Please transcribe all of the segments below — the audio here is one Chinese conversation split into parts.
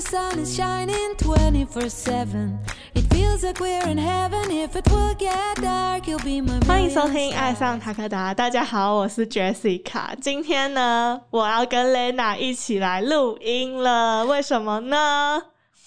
the sun is shining 24 7. It feels like we're in heaven. If it will get dark, you'll be my 欢迎收听《爱上塔克达》，大家好，我是 Jessica。今天呢，我要跟 Lena 一起来录音了，为什么呢？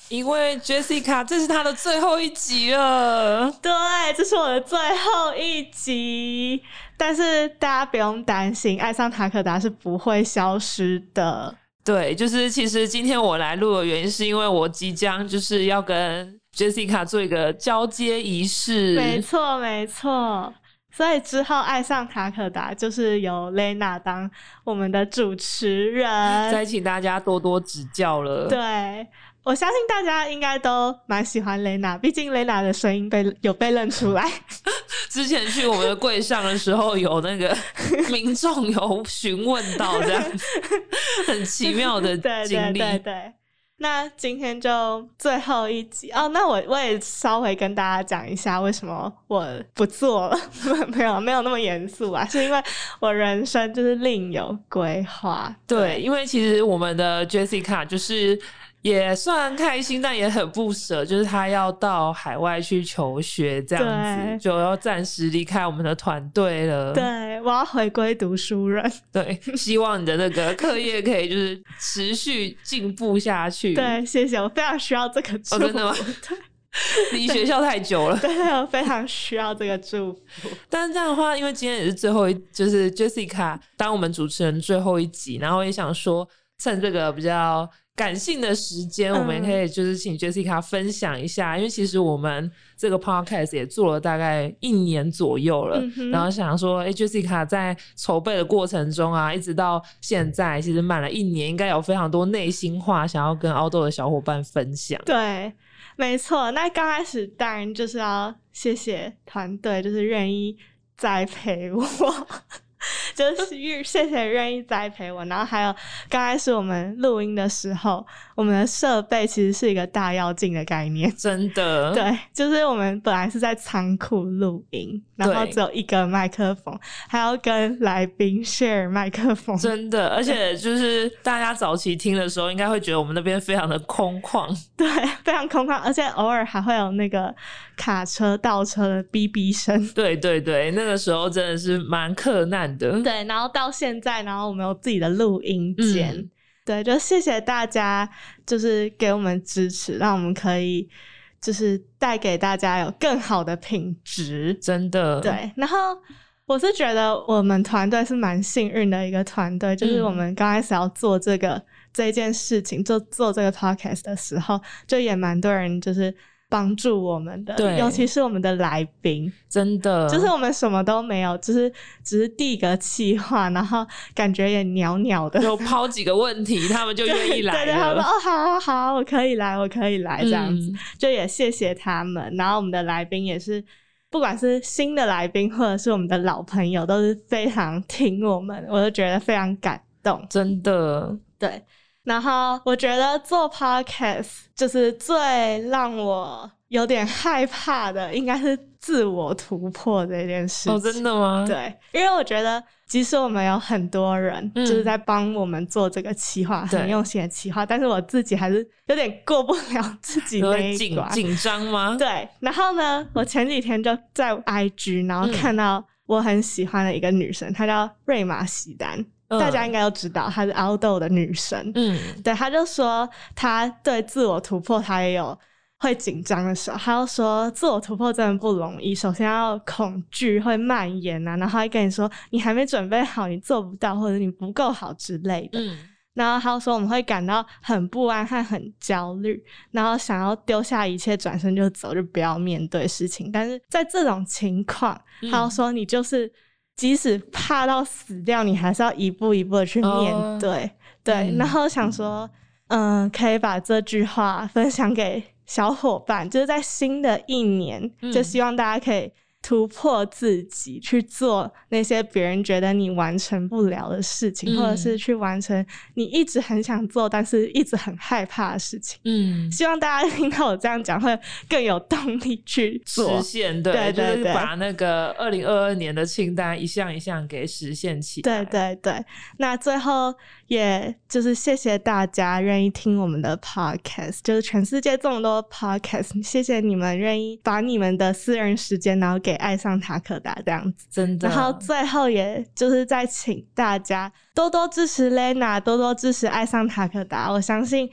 因为 Jessica 这是她的最后一集了。对，这是我的最后一集，但是大家不用担心，《爱上塔克达》是不会消失的。对，就是其实今天我来录的原因，是因为我即将就是要跟 Jessica 做一个交接仪式。没错，没错。所以之后爱上塔可达就是由 Lena 当我们的主持人。再请大家多多指教了。对，我相信大家应该都蛮喜欢 Lena，毕竟 Lena 的声音被有被认出来。之前去我们的柜上的时候，有那个 民众有询问到这样子，很奇妙的对经历。对对对。那今天就最后一集哦。那我我也稍微跟大家讲一下，为什么我不做了？没有没有那么严肃啊，是因为我人生就是另有规划。对，因为其实我们的 Jessica 就是也算开心，但也很不舍，就是他要到海外去求学，这样子就要暂时离开我们的团队了。对，我要回归读书人。对，希望你的那个课业可以就是持续进步下去。对，谢谢，我非常需要这个祝福。哦真的吗 离学校太久了。对，我非常需要这个祝福。但是这样的话，因为今天也是最后一，就是 Jessica 当我们主持人最后一集，然后也想说趁这个比较感性的时间，嗯我们也可以就是请 Jessica 分享一下，因为其实我们这个 podcast 也做了大概一年左右了，嗯然后想说，哎、j e s s i c a 在筹备的过程中啊，一直到现在，其实满了一年，应该有非常多内心话想要跟凹豆的小伙伴分享。对，没错。那刚开始当然就是要谢谢团队，就是愿意栽培我，就是 愿谢谢愿意栽培我。然后还有刚开始我们录音的时候，我们的设备其实是一个大妖镜的概念。真的，对，就是我们本来是在仓库录音，然后只有一个麦克风，还要跟来宾 share 麦克风。真的，而且就是大家早期听的时候，应该会觉得我们那边非常的空旷。对，非常空旷，而且偶尔还会有那个卡车倒车的哔哔声。对对对，那个时候真的是蛮克难的。对，然后到现在，然后我们有自己的录音间。嗯对，就谢谢大家，就是给我们支持，让我们可以就是带给大家有更好的品质。真的，对，然后我是觉得我们团队是蛮幸运的一个团队，就是嗯我们刚开始要做这个、这件事情，做做这个 podcast 的时候，就也蛮多人就是帮助我们的，对尤其是我们的来宾，真的，就是我们什么都没有，就是只是递个气话，然后感觉也袅袅的。就抛几个问题，他们就愿意来 对对，他说。哦，好好好，我可以来，我可以来，这样子。嗯就也谢谢他们。然后我们的来宾也是，不管是新的来宾或者是我们的老朋友，都是非常听我们，我都觉得非常感动。真的，对，然后我觉得做 podcast 就是最让我有点害怕的，应该是自我突破这件事情。哦，真的吗？对，因为我觉得，即使我们有很多人嗯就是在帮我们做这个企划，很用心的企划，但是我自己还是有点过不了 自己那一关。紧张吗？对，然后呢，我前几天就在 IG，然后嗯看到我很喜欢的一个女生，她叫瑞玛喜丹，嗯大家应该都知道，她是凹豆的女神。嗯，对，她就说她对自我突破，她也有会紧张的时候。她就说自我突破真的不容易，首先要恐惧会蔓延啊，然后还跟你说你还没准备好，你做不到，或者你不够好之类的。嗯，然后他说我们会感到很不安和很焦虑，然后想要丢下一切转身就走，就不要面对事情。但是在这种情况，嗯他说你就是即使怕到死掉，你还是要一步一步的去面哦对。对，嗯然后想说，嗯，可以把这句话分享给小伙伴，就是在新的一年，嗯就希望大家可以突破自己，去做那些别人觉得你完成不了的事情，嗯或者是去完成你一直很想做，但是一直很害怕的事情。嗯，希望大家听到我这样讲，会更有动力去做实。现对，对对对就是把那个二零二二年的清单一项一项给实现起来。对对对，那最后也就是谢谢大家愿意听我们的 podcast，就是全世界这么多 podcast，谢谢你们愿意把你们的私人时间，然后给爱上塔可达这样子。真的。然后最后也就是再请大家多多支持 Lena，多多支持爱上塔可达。我相信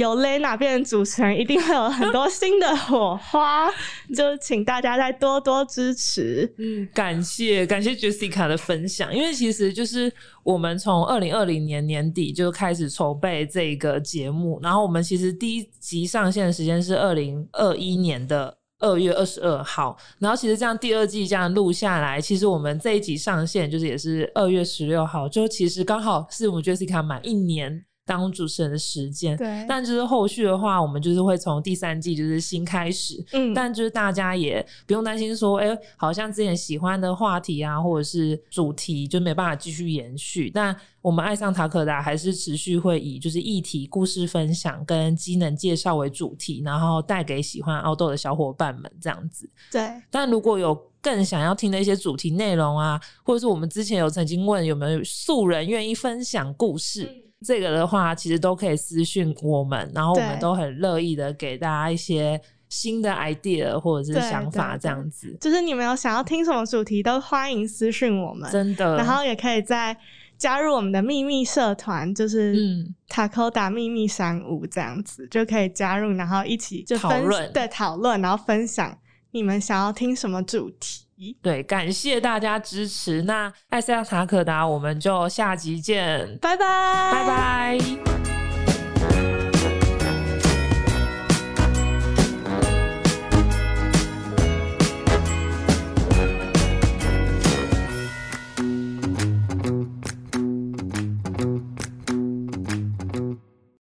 有 Lena 变成主持人，一定会有很多新的火花。就请大家再多多支持。嗯，感谢感谢 Jessica 的分享，因为其实就是我们从二零二零年年底就开始筹备这个节目，然后我们其实第一集上线的时间是二零二一年的。二月二十二号，然后其实这样第二季这样录下来，其实我们这一集上线就是也是二月十六号，就其实刚好是我们 Jessica 满一年当主持人的时间。对，但就是后续的话，我们就是会从第三季就是新开始，嗯，但就是大家也不用担心说，哎、好像之前喜欢的话题啊，或者是主题就没办法继续延续。但我们爱上塔可达还是持续会以就是议题、故事分享跟机能介绍为主题，然后带给喜欢奥豆的小伙伴们这样子。对。但如果有更想要听的一些主题内容啊，或者是我们之前有曾经问有没有素人愿意分享故事。这个的话，其实都可以私讯我们，然后我们都很乐意的给大家一些新的 idea 或者是想法，这样子。就是你们有想要听什么主题，都欢迎私讯我们，真的，然后也可以再加入我们的秘密社团，就是嗯。塔科达秘密山屋这样子，就可以加入，然后一起就讨论。对讨论，然后分享你们想要听什么主题。对，感谢大家支持。那艾斯亚塔可达，我们就下集见，拜拜，拜拜。